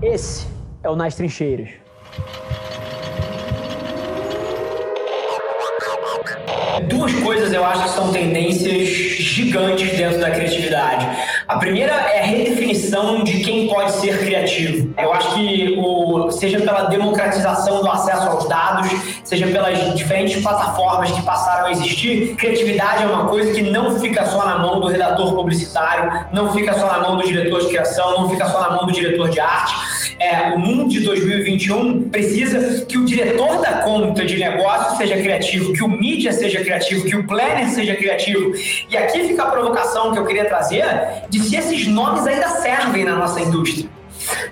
Esse é o Nas Trincheiras. Duas coisas eu acho que são tendências gigantes dentro da criatividade. A primeira é a redefinição de quem pode ser criativo. Eu acho que, o, seja pela democratização do acesso aos dados, seja pelas diferentes plataformas que passaram a existir, criatividade é uma coisa que não fica só na mão do redator publicitário, não fica só na mão do diretor de criação, não fica só na mão do diretor de arte. É, o mundo de 2021 precisa que o diretor da conta de negócio seja criativo, que o mídia seja criativo, que o planner seja criativo. E aqui fica a provocação que eu queria trazer de se esses nomes ainda servem na nossa indústria.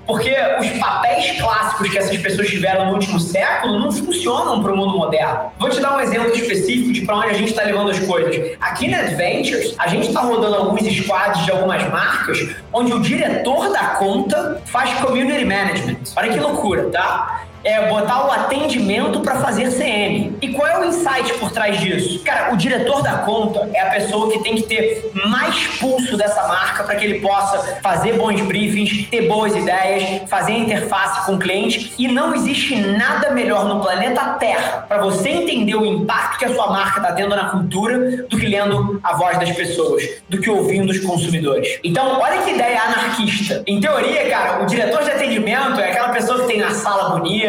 Porque os papéis clássicos que essas pessoas tiveram no último século não funcionam para o mundo moderno. Vou te dar um exemplo específico de para onde a gente está levando as coisas. Aqui na Adventures, a gente está rodando alguns squads de algumas marcas onde o diretor da conta faz community management. Olha que loucura, tá? É botar o atendimento para fazer CM. E qual é o insight por trás disso? Cara, o diretor da conta é a pessoa que tem que ter mais pulso dessa marca para que ele possa fazer bons briefings, ter boas ideias, fazer interface com o cliente. E não existe nada melhor no planeta Terra para você entender o impacto que a sua marca está tendo na cultura do que lendo a voz das pessoas, do que ouvindo os consumidores. Então, olha que ideia anarquista. Em teoria, cara, o diretor de atendimento é aquela pessoa que tem a sala bonita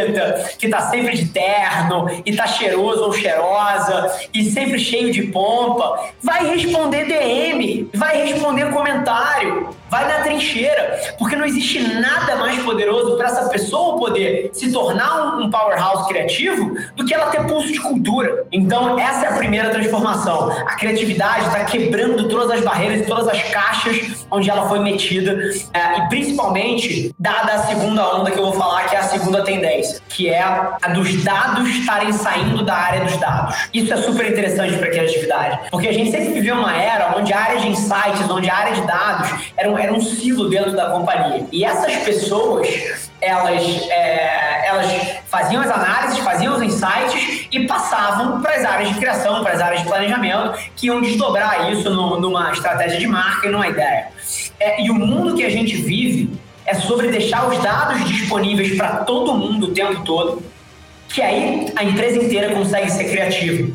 que tá sempre de terno e tá cheiroso ou cheirosa e sempre cheio de pompa, vai responder DM, vai responder comentário, vai na trincheira, porque não existe nada mais poderoso para essa pessoa poder se tornar um powerhouse criativo do que ela ter pulso de cultura. Então, essa é a primeira transformação. A criatividade está quebrando todas as barreiras e todas as caixas onde ela foi metida, é, e principalmente dada a segunda onda que eu vou falar, que é a segunda tendência, que é a dos dados estarem saindo da área dos dados. Isso é super interessante para a criatividade, porque a gente sempre viveu uma era onde a área de insights, onde a área de dados era era um silo dentro da companhia. E essas pessoas, elas, é, elas faziam as análises, faziam os insights e passavam para as áreas de criação, para as áreas de planejamento, que iam desdobrar isso no, numa estratégia de marca e numa ideia. É, e o mundo que a gente vive é sobre deixar os dados disponíveis para todo mundo o tempo todo, que aí a empresa inteira consegue ser criativa.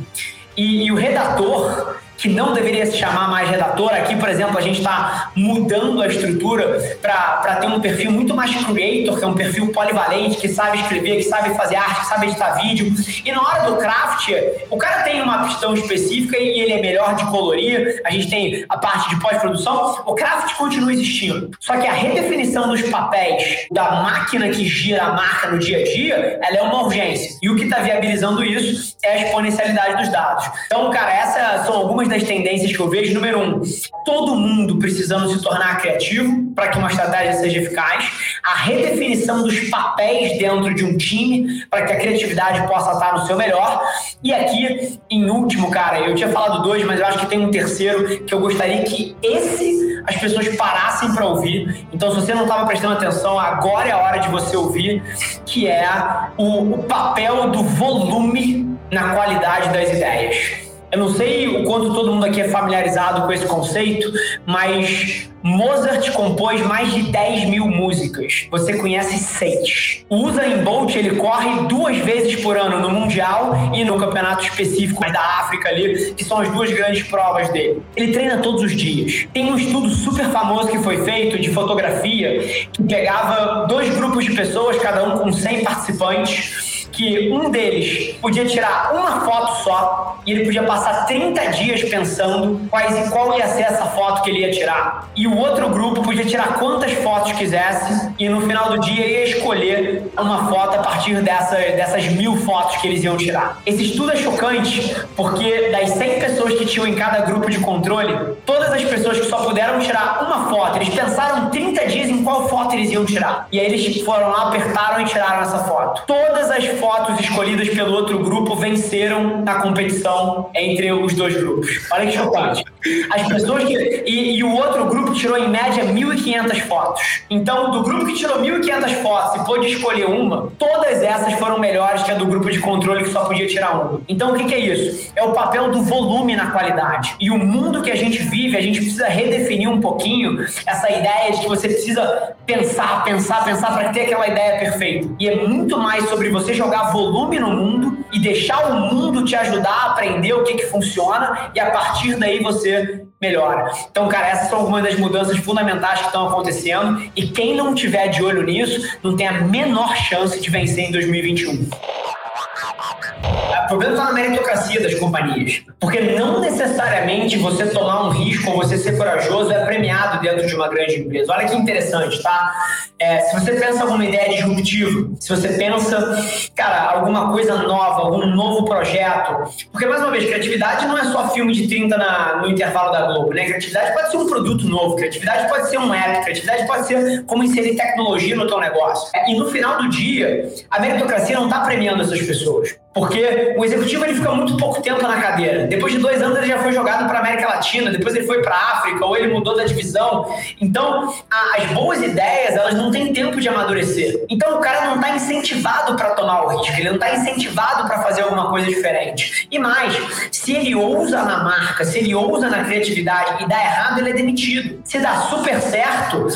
E, e o redator, que não deveria se chamar mais redator. Aqui, por exemplo, a gente está mudando a estrutura para ter um perfil muito mais creator, que é um perfil polivalente, que sabe escrever, que sabe fazer arte, que sabe editar vídeo. E na hora do craft, o cara tem uma pistão específica e ele é melhor de colorir. A gente tem a parte de pós-produção. O craft continua existindo. Só que a redefinição dos papéis da máquina que gira a marca no dia a dia, ela é uma urgência. E o que está viabilizando isso é a exponencialidade dos dados. Então, cara, essas são algumas das tendências que eu vejo. Número um, todo mundo precisando se tornar criativo para que uma estratégia seja eficaz. A redefinição dos papéis dentro de um time para que a criatividade possa estar no seu melhor. E aqui, em último, cara, eu tinha falado dois, mas eu acho que tem um terceiro que eu gostaria que esse as pessoas parassem para ouvir. Então, se você não estava prestando atenção, agora é a hora de você ouvir, que é o, o papel do volume na qualidade das ideias. Eu não sei o quanto todo mundo aqui é familiarizado com esse conceito, mas Mozart compôs mais de 10 mil músicas. Você conhece seis. O Usain Bolt ele corre duas vezes por ano no Mundial e no campeonato específico da África ali, que são as duas grandes provas dele. Ele treina todos os dias. Tem um estudo super famoso que foi feito de fotografia que pegava dois grupos de pessoas, cada um com 100 participantes que um deles podia tirar uma foto só e ele podia passar 30 dias pensando quais, qual ia ser essa foto que ele ia tirar. E o outro grupo podia tirar quantas fotos quisesse e no final do dia ia escolher uma foto a partir dessa, dessas mil fotos que eles iam tirar. Esse estudo é chocante porque das 100 pessoas que tinham em cada grupo de controle, todas as pessoas que só puderam tirar uma foto, eles pensaram 30 dias em qual foto eles iam tirar. E aí eles foram lá, apertaram e tiraram essa foto. Todas as fotos fotos escolhidas pelo outro grupo venceram na competição entre os dois grupos. Olha que chocante. As pessoas que. E, e o outro grupo tirou em média 1.500 fotos. Então, do grupo que tirou 1.500 fotos e pôde escolher uma, todas essas foram melhores que a do grupo de controle que só podia tirar uma. Então, o que, que é isso? É o papel do volume na qualidade. E o mundo que a gente vive, a gente precisa redefinir um pouquinho essa ideia de que você precisa pensar, pensar, pensar para ter aquela ideia perfeita. E é muito mais sobre você jogar volume no mundo e deixar o mundo te ajudar a aprender o que, que funciona e a partir daí você melhora. Então, cara, essas são algumas das mudanças fundamentais que estão acontecendo e quem não tiver de olho nisso não tem a menor chance de vencer em 2021. Problema está na meritocracia das companhias. Porque não necessariamente você tomar um risco ou você ser corajoso é premiado dentro de uma grande empresa. Olha que interessante, tá? É, se você pensa alguma ideia disruptiva, se você pensa, cara, alguma coisa nova, algum novo projeto. Porque, mais uma vez, criatividade não é só filme de 30 na, no intervalo da Globo, né? Criatividade pode ser um produto novo, criatividade pode ser um app, criatividade pode ser como inserir tecnologia no teu negócio. E no final do dia, a meritocracia não está premiando essas pessoas. Porque o executivo ele fica muito pouco tempo na cadeira. Depois de dois anos ele já foi jogado para América Latina, depois ele foi para África ou ele mudou da divisão. Então a, as boas ideias elas não têm tempo de amadurecer. Então o cara não está incentivado para tomar o risco, ele não está incentivado para fazer alguma coisa diferente. E mais, se ele ousa na marca, se ele ousa na criatividade e dá errado, ele é demitido. Se dá super certo,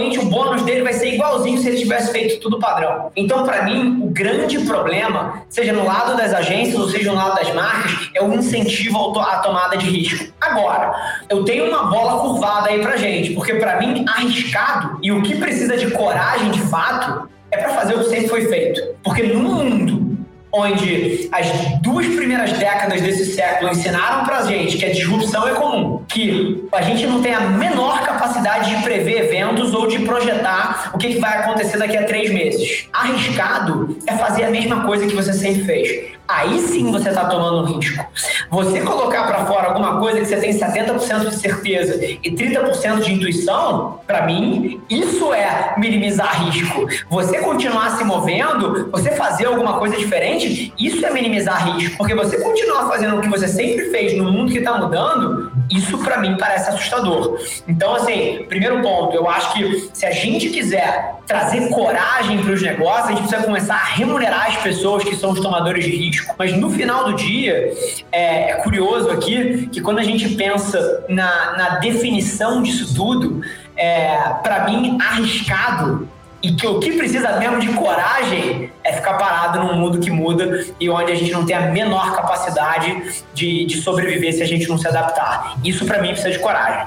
provavelmente o bônus dele vai ser igualzinho se ele tivesse feito tudo padrão. Então para mim o grande problema seja no lado das agências ou seja no lado das marcas, é o incentivo à tomada de risco. Agora, eu tenho uma bola curvada aí pra gente, porque para mim, arriscado e o que precisa de coragem de fato é para fazer o que sempre foi feito. Porque no mundo onde as duas primeiras décadas desse século ensinaram pra gente que a disrupção é comum, que a gente não tem a menor capacidade de prever eventos ou de projetar o que, vai acontecer daqui a três meses. Arriscado é fazer a mesma coisa que você sempre fez aí sim você está tomando risco. Você colocar para fora alguma coisa que você tem 70% de certeza e 30% de intuição, para mim, isso é minimizar risco. Você continuar se movendo, você fazer alguma coisa diferente, isso é minimizar risco. Porque você continuar fazendo o que você sempre fez no mundo que está mudando, isso para mim parece assustador. Então, assim, primeiro ponto, eu acho que se a gente quiser trazer coragem para os negócios, a gente precisa começar a remunerar as pessoas que são os tomadores de risco mas no final do dia, é, é curioso aqui que quando a gente pensa na, na definição disso tudo, é, para mim, arriscado e que o que precisa mesmo de coragem é ficar parado num mundo que muda e onde a gente não tem a menor capacidade de, de sobreviver se a gente não se adaptar. Isso para mim precisa de coragem.